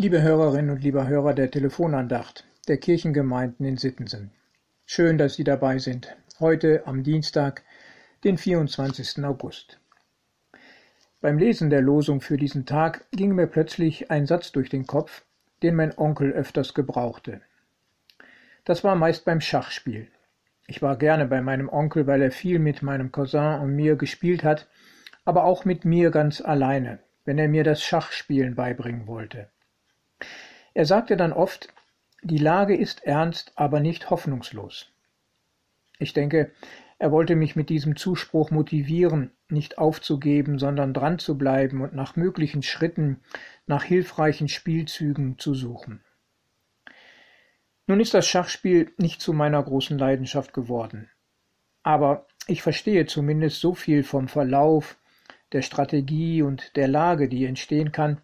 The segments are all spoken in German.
Liebe Hörerinnen und lieber Hörer der Telefonandacht der Kirchengemeinden in Sittensen. Schön, dass Sie dabei sind. Heute am Dienstag, den 24. August. Beim Lesen der Losung für diesen Tag ging mir plötzlich ein Satz durch den Kopf, den mein Onkel öfters gebrauchte. Das war meist beim Schachspiel. Ich war gerne bei meinem Onkel, weil er viel mit meinem Cousin und mir gespielt hat, aber auch mit mir ganz alleine, wenn er mir das Schachspielen beibringen wollte. Er sagte dann oft, die Lage ist ernst, aber nicht hoffnungslos. Ich denke, er wollte mich mit diesem Zuspruch motivieren, nicht aufzugeben, sondern dran zu bleiben und nach möglichen Schritten, nach hilfreichen Spielzügen zu suchen. Nun ist das Schachspiel nicht zu meiner großen Leidenschaft geworden. Aber ich verstehe zumindest so viel vom Verlauf, der Strategie und der Lage, die entstehen kann,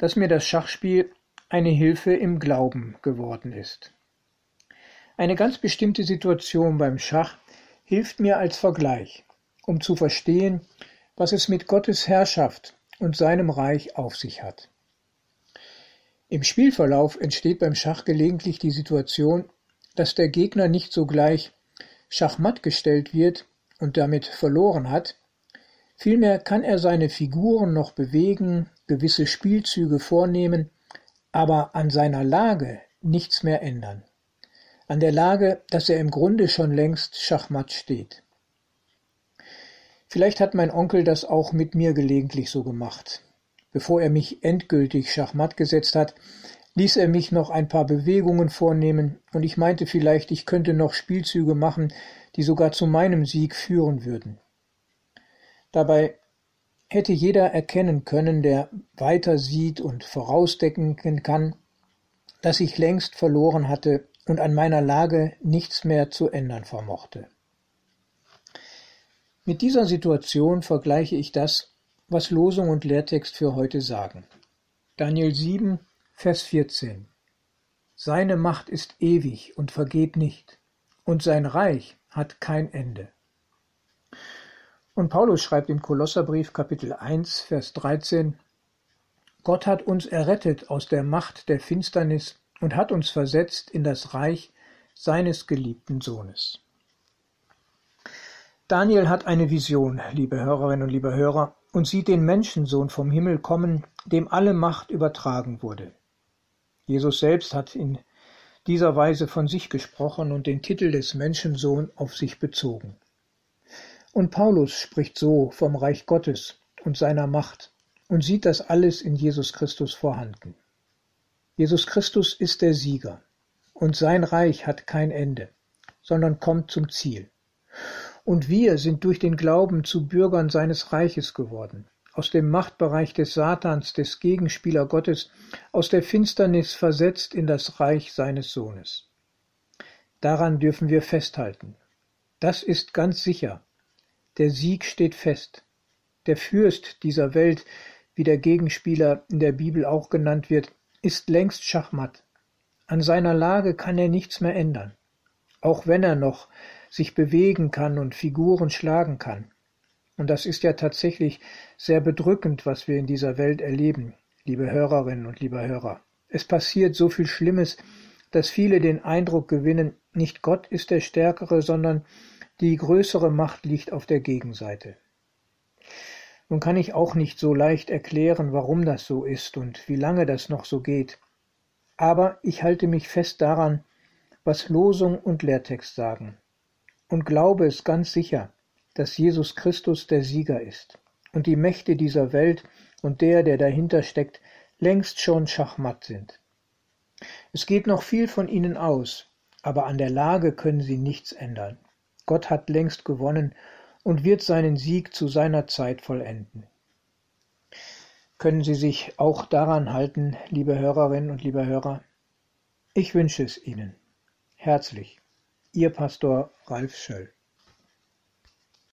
dass mir das Schachspiel eine Hilfe im Glauben geworden ist. Eine ganz bestimmte Situation beim Schach hilft mir als Vergleich, um zu verstehen, was es mit Gottes Herrschaft und seinem Reich auf sich hat. Im Spielverlauf entsteht beim Schach gelegentlich die Situation, dass der Gegner nicht sogleich schachmatt gestellt wird und damit verloren hat, vielmehr kann er seine Figuren noch bewegen, gewisse Spielzüge vornehmen, aber an seiner Lage nichts mehr ändern. An der Lage, dass er im Grunde schon längst schachmatt steht. Vielleicht hat mein Onkel das auch mit mir gelegentlich so gemacht. Bevor er mich endgültig schachmatt gesetzt hat, ließ er mich noch ein paar Bewegungen vornehmen, und ich meinte vielleicht, ich könnte noch Spielzüge machen, die sogar zu meinem Sieg führen würden. Dabei hätte jeder erkennen können, der weiter sieht und vorausdenken kann, dass ich längst verloren hatte und an meiner Lage nichts mehr zu ändern vermochte. Mit dieser Situation vergleiche ich das, was Losung und Lehrtext für heute sagen. Daniel 7, Vers 14. Seine Macht ist ewig und vergeht nicht, und sein Reich hat kein Ende. Und Paulus schreibt im Kolosserbrief Kapitel 1, Vers 13, Gott hat uns errettet aus der Macht der Finsternis und hat uns versetzt in das Reich seines geliebten Sohnes. Daniel hat eine Vision, liebe Hörerinnen und liebe Hörer, und sieht den Menschensohn vom Himmel kommen, dem alle Macht übertragen wurde. Jesus selbst hat in dieser Weise von sich gesprochen und den Titel des Menschensohn auf sich bezogen. Und Paulus spricht so vom Reich Gottes und seiner Macht und sieht das alles in Jesus Christus vorhanden. Jesus Christus ist der Sieger und sein Reich hat kein Ende, sondern kommt zum Ziel. Und wir sind durch den Glauben zu Bürgern seines Reiches geworden, aus dem Machtbereich des Satans, des Gegenspieler Gottes, aus der Finsternis versetzt in das Reich seines Sohnes. Daran dürfen wir festhalten. Das ist ganz sicher, der Sieg steht fest. Der Fürst dieser Welt, wie der Gegenspieler in der Bibel auch genannt wird, ist längst schachmatt. An seiner Lage kann er nichts mehr ändern, auch wenn er noch sich bewegen kann und Figuren schlagen kann. Und das ist ja tatsächlich sehr bedrückend, was wir in dieser Welt erleben, liebe Hörerinnen und lieber Hörer. Es passiert so viel Schlimmes, dass viele den Eindruck gewinnen, nicht Gott ist der Stärkere, sondern die größere Macht liegt auf der Gegenseite. Nun kann ich auch nicht so leicht erklären, warum das so ist und wie lange das noch so geht. Aber ich halte mich fest daran, was Losung und Lehrtext sagen, und glaube es ganz sicher, dass Jesus Christus der Sieger ist und die Mächte dieser Welt und der, der dahinter steckt, längst schon schachmatt sind. Es geht noch viel von ihnen aus, aber an der Lage können sie nichts ändern. Gott hat längst gewonnen und wird seinen Sieg zu seiner Zeit vollenden. Können Sie sich auch daran halten, liebe Hörerinnen und liebe Hörer? Ich wünsche es Ihnen. Herzlich. Ihr Pastor Ralf Schöll.